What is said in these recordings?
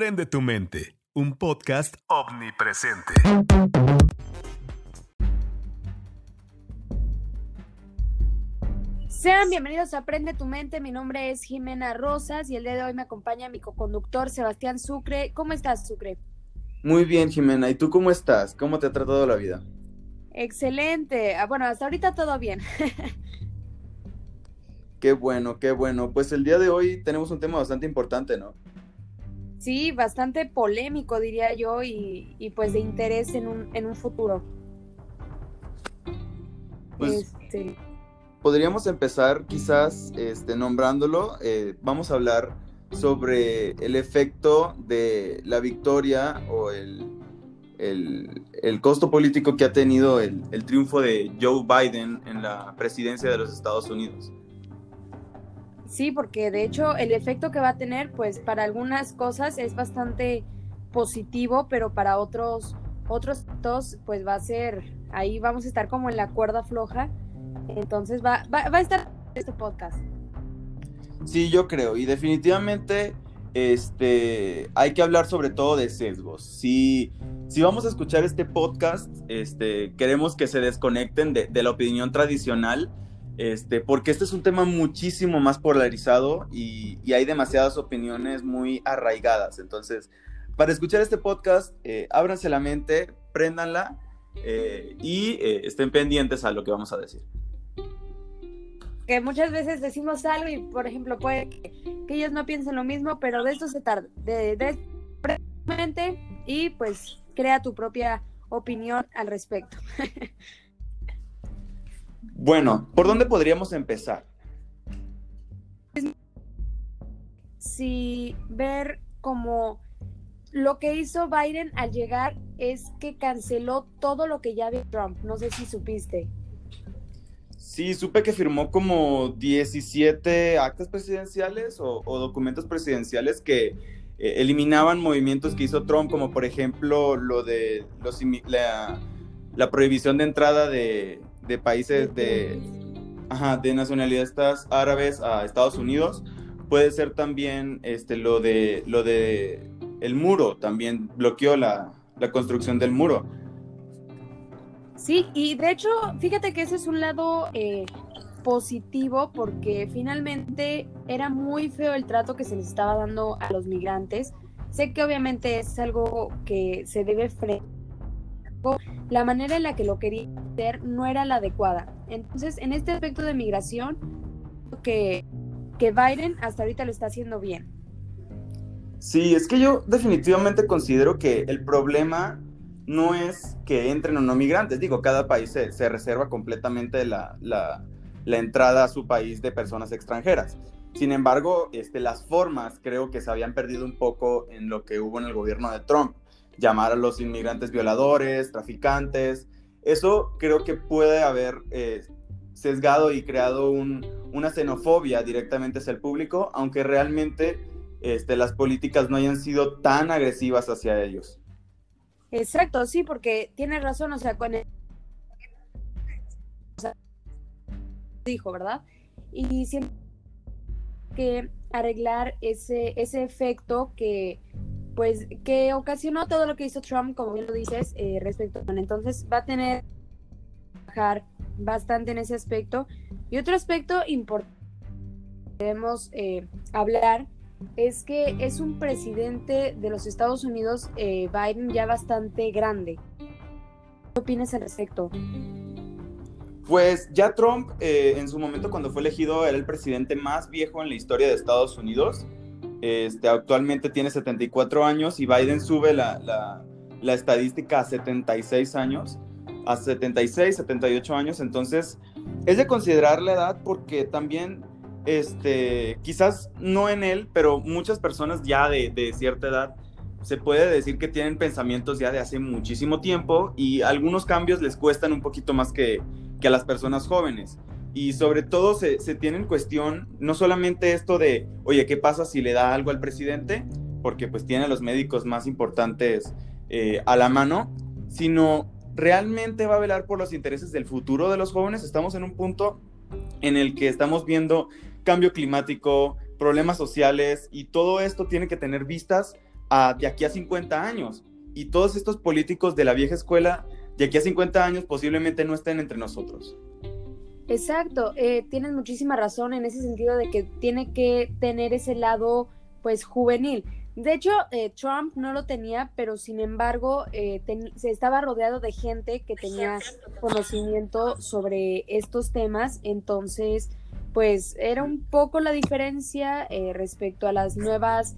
Aprende tu mente, un podcast omnipresente. Sean bienvenidos a Aprende tu mente. Mi nombre es Jimena Rosas y el día de hoy me acompaña mi co-conductor Sebastián Sucre. ¿Cómo estás, Sucre? Muy bien, Jimena. ¿Y tú cómo estás? ¿Cómo te ha tratado la vida? Excelente. Ah, bueno, hasta ahorita todo bien. qué bueno, qué bueno. Pues el día de hoy tenemos un tema bastante importante, ¿no? Sí, bastante polémico, diría yo, y, pues de interés en un, en un futuro. Pues, este... Podríamos empezar quizás este, nombrándolo. Eh, vamos a hablar sobre el efecto de la victoria o el, el, costo político que ha tenido el, el, triunfo de Joe Biden en la presidencia de los Estados Unidos. Sí, porque de hecho el efecto que va a tener, pues para algunas cosas es bastante positivo, pero para otros otros pues va a ser, ahí vamos a estar como en la cuerda floja. Entonces va, va, va a estar este podcast. Sí, yo creo, y definitivamente este, hay que hablar sobre todo de sesgos. Si, si vamos a escuchar este podcast, este, queremos que se desconecten de, de la opinión tradicional, este, porque este es un tema muchísimo más polarizado y, y, hay demasiadas opiniones muy arraigadas. Entonces, para escuchar este podcast, eh, ábranse la mente, préndanla eh, y eh, estén pendientes a lo que vamos a decir que muchas veces decimos algo y, por ejemplo, puede que, ellos no piensen lo mismo, pero de esto se tarda, de, de, y pues crea tu propia opinión al respecto. bueno, ¿por dónde podríamos empezar? Si ver como lo que hizo Biden al llegar es que canceló todo lo que ya había Trump. No sé si supiste. Sí, supe que firmó como 17 actas presidenciales o, documentos presidenciales que eh, eliminaban movimientos que hizo Trump, como por ejemplo lo de los, la, prohibición de entrada de, países de, de nacionalidades árabes a Estados Unidos. Puede ser también este, lo de lo de el muro, también bloqueó la, la construcción del muro. Sí, y de hecho, fíjate que ese es un lado eh, positivo porque finalmente era muy feo el trato que se les estaba dando a los migrantes. Sé que obviamente es algo que se debe frenar. La manera en la que lo quería no era la adecuada. Entonces, en este aspecto de migración, que, que Biden hasta ahorita lo está haciendo bien. Sí, es que yo definitivamente considero que el problema no es que entren o no migrantes. Digo, cada país se, reserva completamente la, entrada a su país de personas extranjeras. Sin embargo, este, las formas creo que se habían perdido un poco en lo que hubo en el gobierno de Trump. Llamar a los inmigrantes violadores, traficantes. Eso creo que puede haber eh, sesgado y creado una xenofobia directamente hacia el público, aunque realmente este, las políticas no hayan sido tan agresivas hacia ellos. Exacto, sí, porque tiene razón, o sea, con el... dijo, ¿verdad? Y siempre que arreglar ese efecto que pues que ocasionó todo lo que hizo Trump, como bien lo dices, eh, respecto a entonces va a tener que trabajar bastante en ese aspecto. Y otro aspecto importante que debemos eh, hablar es que es un presidente de los Estados Unidos, eh, Biden, ya bastante grande. ¿Qué opinas al respecto? Pues ya Trump, eh, en su momento cuando fue elegido, era el presidente más viejo en la historia de Estados Unidos. Este, actualmente tiene 74 años y Biden sube la, la, estadística a 76 años, a 76, 78 años. Entonces, es de considerar la edad porque también este, quizás no en él, pero muchas personas ya de, cierta edad se puede decir que tienen pensamientos ya de hace muchísimo tiempo y algunos cambios les cuestan un poquito más que, que a las personas jóvenes. Y sobre todo se, se, tiene en cuestión no solamente esto de, oye, ¿qué pasa si le da algo al presidente? Porque pues tiene a los médicos más importantes eh, a la mano, sino realmente va a velar por los intereses del futuro de los jóvenes. Estamos en un punto en el que estamos viendo cambio climático, problemas sociales y todo esto tiene que tener vistas a de aquí a 50 años. Y todos estos políticos de la vieja escuela, de aquí a 50 años, posiblemente no estén entre nosotros. Exacto, eh, tienes muchísima razón en ese sentido de que tiene que tener ese lado, pues, juvenil. De hecho, eh, Trump no lo tenía, pero sin embargo, eh, se estaba rodeado de gente que tenía conocimiento sobre estos temas, entonces, pues, era un poco la diferencia respecto a las nuevas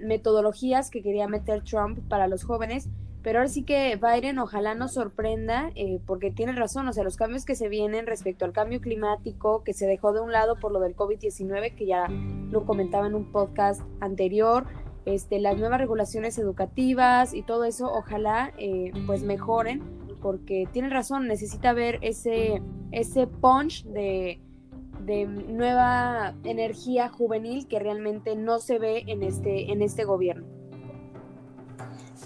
metodologías que quería meter Trump para los jóvenes pero ahora sí que Biden ojalá nos sorprenda, eh, porque tiene razón, o sea, los cambios que se vienen respecto al cambio climático, que se dejó de un lado por lo del COVID-19, que ya lo comentaba en un podcast anterior, este, las nuevas regulaciones educativas y todo eso, ojalá eh, pues mejoren, porque tiene razón, necesita ver ese, ese punch de, de nueva energía juvenil que realmente no se ve en este, en este gobierno.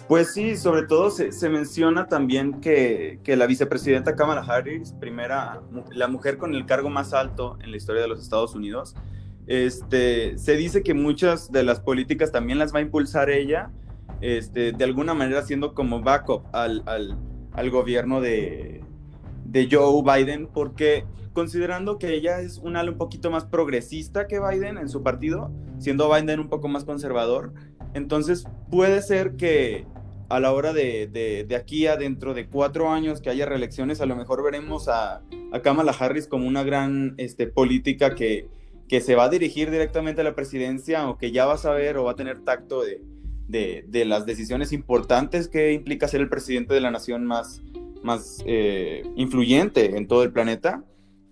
Pues sí, sobre todo se, menciona también que, la vicepresidenta Kamala Harris, primera, la mujer con el cargo más alto en la historia de los Estados Unidos, este, se dice que muchas de las políticas también las va a impulsar ella, este, de alguna manera siendo como backup al, al, gobierno de, de, Joe Biden, porque considerando que ella es un ala un poquito más progresista que Biden en su partido, siendo Biden un poco más conservador, entonces puede ser que a la hora de, de, aquí a dentro de cuatro años que haya reelecciones, a lo mejor veremos a, a Kamala Harris como una gran este, política que, que se va a dirigir directamente a la presidencia o que ya va a saber o va a tener tacto de, de, las decisiones importantes que implica ser el presidente de la nación más, más eh, influyente en todo el planeta.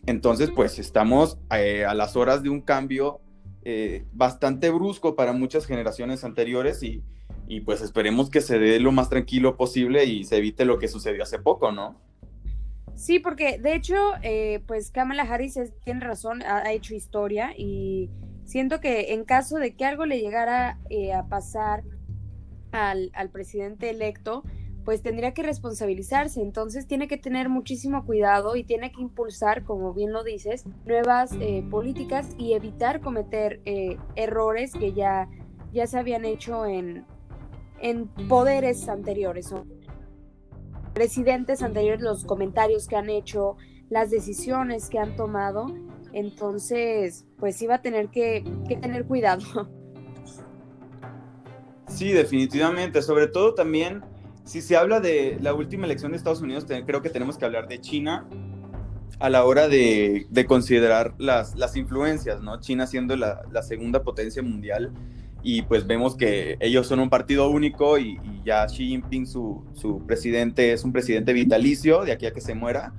Entonces, pues estamos eh, a las horas de un cambio eh, bastante brusco para muchas generaciones anteriores y, y pues esperemos que se dé lo más tranquilo posible y se evite lo que sucedió hace poco, ¿no? Sí, porque de hecho, eh, pues Kamala Harris tiene razón, ha, hecho historia y siento que en caso de que algo le llegara eh, a pasar al, al, presidente electo, pues tendría que responsabilizarse. Entonces tiene que tener muchísimo cuidado y tiene que impulsar, como bien lo dices, nuevas eh, políticas y evitar cometer errores que ya, ya se habían hecho en, en poderes anteriores presidentes anteriores, los comentarios que han hecho, las decisiones que han tomado. Entonces, pues iba a tener que, tener cuidado. Sí, definitivamente. Sobre todo también, si se habla de la última elección de Estados Unidos, creo que tenemos que hablar de China a la hora de, considerar las, influencias, ¿no? China siendo la segunda potencia mundial y pues vemos que ellos son un partido único y, ya Xi Jinping, su, su, presidente, es un presidente vitalicio de aquí a que se muera.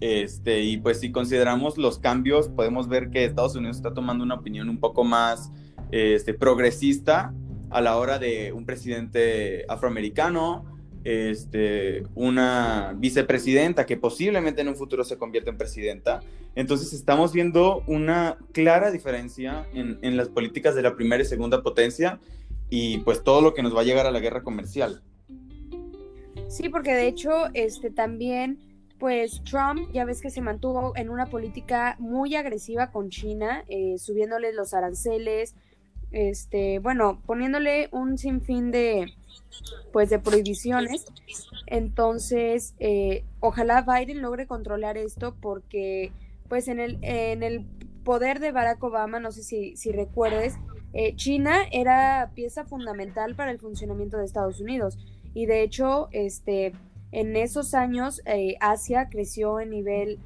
Este, y pues si consideramos los cambios, podemos ver que Estados Unidos está tomando una opinión un poco más este, progresista a la hora de un presidente afroamericano, este, una vicepresidenta que posiblemente en un futuro se convierta en presidenta. Entonces estamos viendo una clara diferencia en, las políticas de la primera y segunda potencia y pues todo lo que nos va a llegar a la guerra comercial. Sí, porque de hecho este, también pues Trump ya ves que se mantuvo en una política muy agresiva con China, eh, subiéndole los aranceles, este, bueno, poniéndole un sinfín de, pues de prohibiciones. Entonces, eh, ojalá Biden logre controlar esto porque, pues en el, en el poder de Barack Obama, no sé si, si recuerdes, eh, China era pieza fundamental para el funcionamiento de Estados Unidos. Y de hecho, este, en esos años, eh, Asia creció en nivel,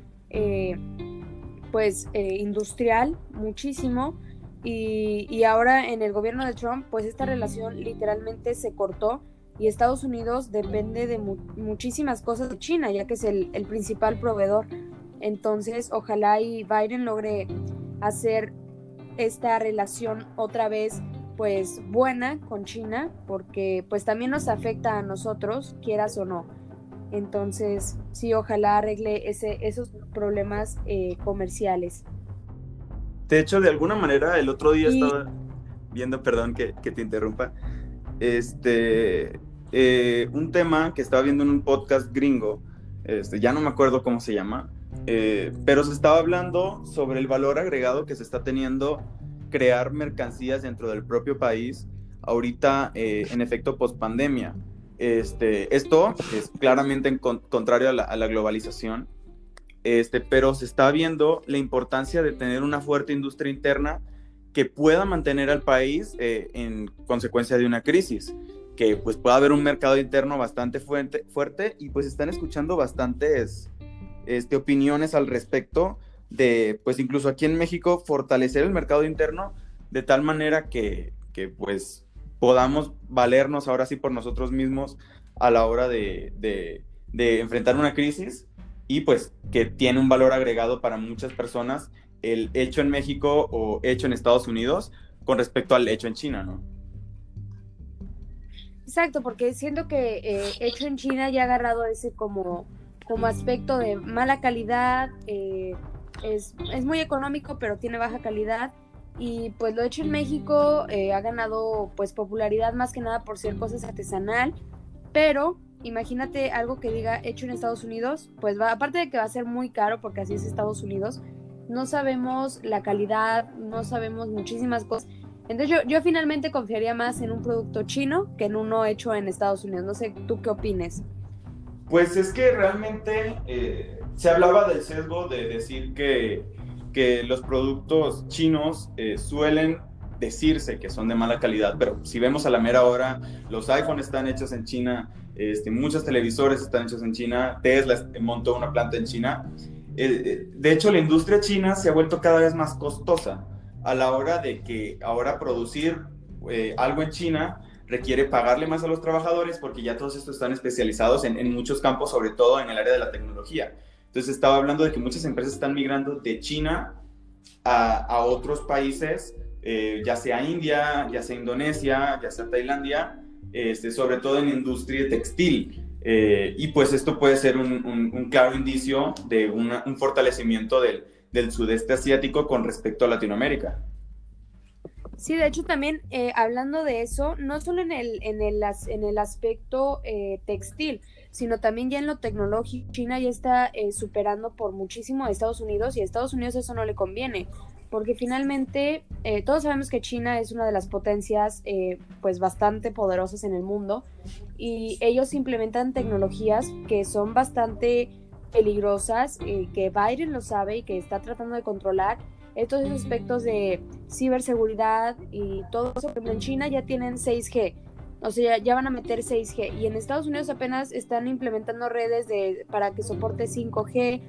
pues, industrial muchísimo y, ahora en el gobierno de Trump, pues esta relación literalmente se cortó y Estados Unidos depende de muchísimas cosas de China, ya que es el, principal proveedor. Entonces, ojalá y Biden logre hacer esta relación otra vez pues buena con China, porque pues también nos afecta a nosotros, quieras o no. Entonces, sí, ojalá arregle ese, esos problemas eh, comerciales. De hecho, de alguna manera, el otro día estaba viendo, perdón que, te interrumpa, este, eh, un tema que estaba viendo en un podcast gringo, este, ya no me acuerdo cómo se llama, eh, pero se estaba hablando sobre el valor agregado que se está teniendo crear mercancías dentro del propio país ahorita eh, en efecto post pandemia. Este, esto es claramente en contrario a la, globalización, este, pero se está viendo la importancia de tener una fuerte industria interna que pueda mantener al país eh, en consecuencia de una crisis, que pues pueda haber un mercado interno bastante fuerte, fuerte y pues están escuchando bastantes este, opiniones al respecto de, pues incluso aquí en México, fortalecer el mercado interno de tal manera que, que pues podamos valernos ahora sí por nosotros mismos a la hora de, de, enfrentar una crisis y pues que tiene un valor agregado para muchas personas el hecho en México o hecho en Estados Unidos con respecto al hecho en China, ¿no? Exacto, porque siento que eh, hecho en China ya ha agarrado ese como, como aspecto de mala calidad, eh, es, es, muy económico pero tiene baja calidad y pues lo hecho en México eh, ha ganado pues popularidad más que nada por ser cosas artesanal, pero imagínate algo que diga hecho en Estados Unidos, pues va, aparte de que va a ser muy caro porque así es Estados Unidos, no sabemos la calidad, no sabemos muchísimas cosas. Entonces yo, finalmente confiaría más en un producto chino que en uno hecho en Estados Unidos. No sé, ¿tú qué opines? Pues es que realmente eh, se hablaba del sesgo de decir que que los productos chinos eh, suelen decirse que son de mala calidad, pero si vemos a la mera hora, los iPhones están hechos en China, este, muchos televisores están hechos en China, Tesla montó una planta en China. Eh, eh, de hecho, la industria china se ha vuelto cada vez más costosa a la hora de que ahora producir algo en China requiere pagarle más a los trabajadores porque ya todos estos están especializados en, en muchos campos, sobre todo en el área de la tecnología. Entonces estaba hablando de que muchas empresas están migrando de China a, otros países, eh, ya sea India, ya sea Indonesia, ya sea Tailandia, este, sobre todo en industria textil. Eh, y pues esto puede ser un, claro indicio de un fortalecimiento del, sudeste asiático con respecto a Latinoamérica. Sí, de hecho también eh, hablando de eso, no solo en el, en el, en el aspecto textil, sino también ya en lo tecnológico. China ya está eh, superando por muchísimo a Estados Unidos y a Estados Unidos eso no le conviene, porque finalmente eh, todos sabemos que China es una de las potencias eh, pues bastante poderosas en el mundo y ellos implementan tecnologías que son bastante peligrosas, que Biden lo sabe y que está tratando de controlar. Estos aspectos de ciberseguridad y todo eso, en China ya tienen 6G, o sea, ya, van a meter 6G. Y en Estados Unidos apenas están implementando redes de, para que soporte 5G.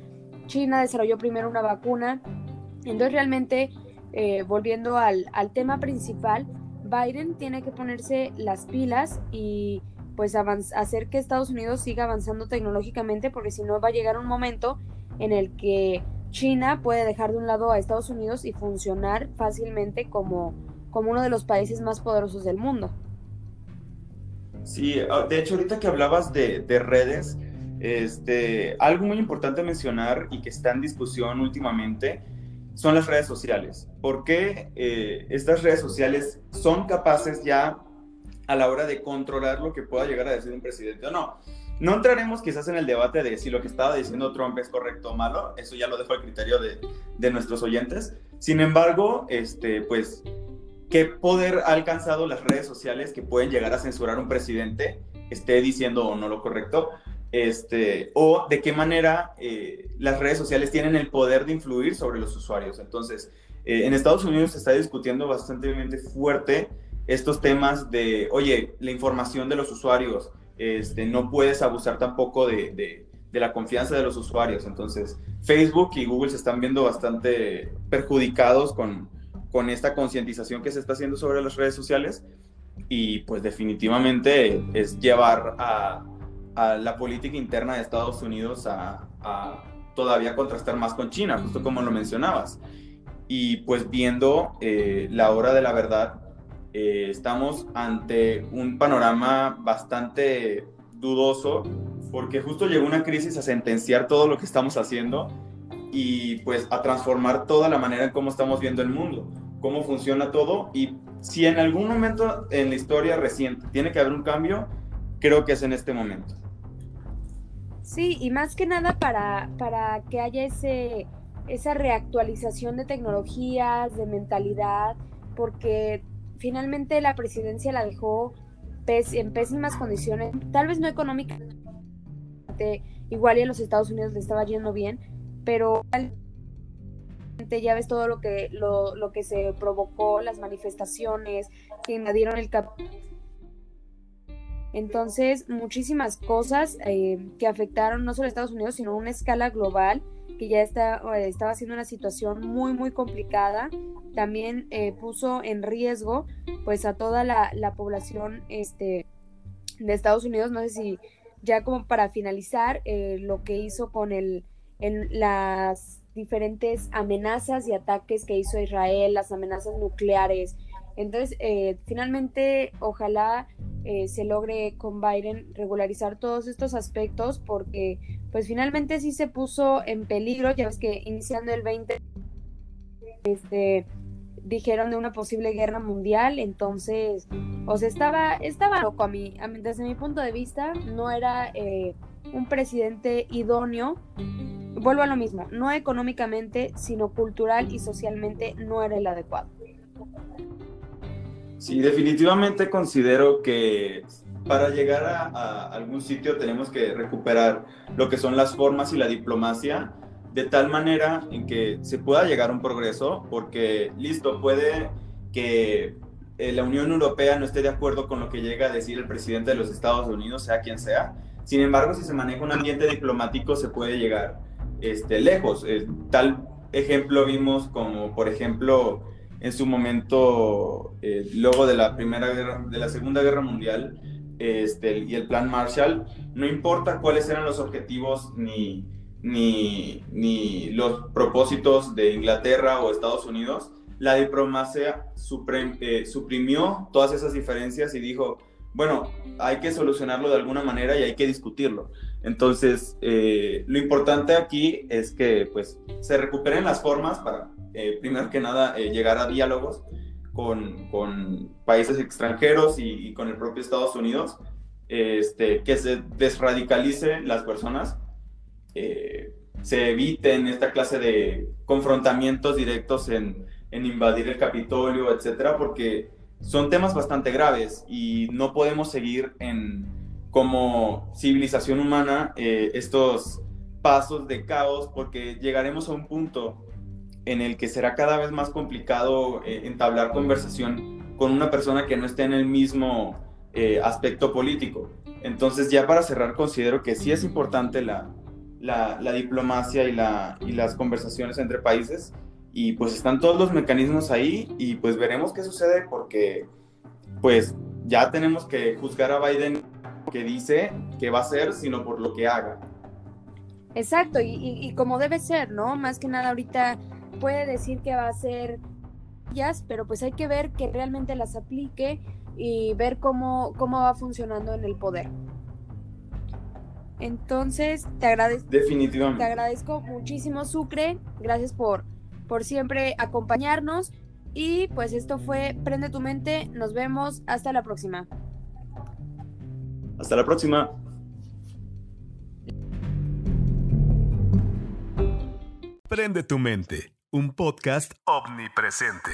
China desarrolló primero una vacuna. Entonces realmente, eh, volviendo al, tema principal, Biden tiene que ponerse las pilas y pues hacer que Estados Unidos siga avanzando tecnológicamente porque si no va a llegar un momento en el que China puede dejar de un lado a Estados Unidos y funcionar fácilmente como, como uno de los países más poderosos del mundo. Sí, ah, de hecho ahorita que hablabas de, redes, este, algo muy importante mencionar y que está en discusión últimamente son las redes sociales. ¿Por qué eh, estas redes sociales son capaces ya a la hora de controlar lo que pueda llegar a decir un presidente o no? No entraremos quizás en el debate de si lo que estaba diciendo Trump es correcto o malo, eso ya lo dejo al criterio de, de nuestros oyentes. Sin embargo, este, pues qué poder ha alcanzado las redes sociales que pueden llegar a censurar un presidente, esté diciendo o no lo correcto, este, o de qué manera eh, las redes sociales tienen el poder de influir sobre los usuarios. Entonces, eh, en Estados Unidos se está discutiendo bastante fuerte estos temas de, oye, la información de los usuarios, este, no puedes abusar tampoco de, la confianza de los usuarios. Entonces, Facebook y Google se están viendo bastante perjudicados con, con esta concientización que se está haciendo sobre las redes sociales y pues definitivamente es llevar a, la política interna de Estados Unidos a, todavía contrastar más con China, justo como lo mencionabas. Y pues viendo eh, la hora de la verdad, eh, estamos ante un panorama bastante dudoso porque justo llegó una crisis a sentenciar todo lo que estamos haciendo y pues a transformar toda la manera en cómo estamos viendo el mundo cómo funciona todo y si en algún momento en la historia reciente tiene que haber un cambio, creo que es en este momento. Sí, y más que nada para, para que haya ese, esa reactualización de tecnologías, de mentalidad, porque finalmente la presidencia la dejó en pésimas condiciones, tal vez no económicamente, igual y en los Estados Unidos le estaba yendo bien, pero ya ves todo lo que, lo, lo que se provocó, las manifestaciones que invadieron el cap entonces, muchísimas cosas eh, que afectaron no solo a Estados Unidos, sino a una escala global, que ya está, eh, estaba siendo una situación muy, muy complicada. También eh, puso en riesgo pues a toda la, población este, de Estados Unidos. No sé si ya como para finalizar, lo que hizo con el, las diferentes amenazas y ataques que hizo Israel, las amenazas nucleares. Entonces, finalmente, ojalá eh, se logre con Biden regularizar todos estos aspectos porque pues finalmente sí se puso en peligro, ya ves que iniciando el 20 este, dijeron de una posible guerra mundial, entonces, o sea, estaba, estaba loco a mí, desde mi punto de vista, no era eh, un presidente idóneo, vuelvo a lo mismo, no económicamente, sino cultural y socialmente no era el adecuado. Sí, definitivamente considero que para llegar a, algún sitio tenemos que recuperar lo que son las formas y la diplomacia de tal manera en que se pueda llegar a un progreso, porque listo, puede que eh, la Unión Europea no esté de acuerdo con lo que llega a decir el presidente de los Estados Unidos, sea quien sea. Sin embargo, si se maneja un ambiente diplomático, se puede llegar este, lejos. Eh, tal ejemplo vimos como, por ejemplo, en su momento, eh, luego de la primera guerra, de la segunda guerra mundial, este, y el plan Marshall, no importa cuáles eran los objetivos ni, ni, ni los propósitos de Inglaterra o Estados Unidos, la diplomacia eh, suprimió todas esas diferencias y dijo, bueno, hay que solucionarlo de alguna manera y hay que discutirlo. Entonces, eh, lo importante aquí es que pues, se recuperen las formas para eh, primero que nada, eh, llegar a diálogos con, con países extranjeros y, con el propio Estados Unidos, este, que se desradicalice las personas, eh, se eviten esta clase de confrontamientos directos en, en invadir el Capitolio, etcétera, porque son temas bastante graves y no podemos seguir en, como civilización humana estos pasos de caos porque llegaremos a un punto en el que será cada vez más complicado eh, entablar conversación con una persona que no esté en el mismo eh, aspecto político. Entonces ya para cerrar considero que sí es importante la, la, diplomacia y, la, y las conversaciones entre países y pues están todos los mecanismos ahí y pues veremos qué sucede porque pues ya tenemos que juzgar a Biden que dice que va a hacer, sino por lo que haga. Exacto, y, y, y, como debe ser, ¿no? Más que nada ahorita puede decir que va a ser ellas, pero pues hay que ver que realmente las aplique y ver cómo, cómo va funcionando en el poder. Entonces, te agradezco. Definitivamente. Te agradezco muchísimo, Sucre. Gracias por, por siempre acompañarnos. Y pues esto fue Prende tu mente. Nos vemos. Hasta la próxima. Hasta la próxima. Prende tu mente un podcast omnipresente.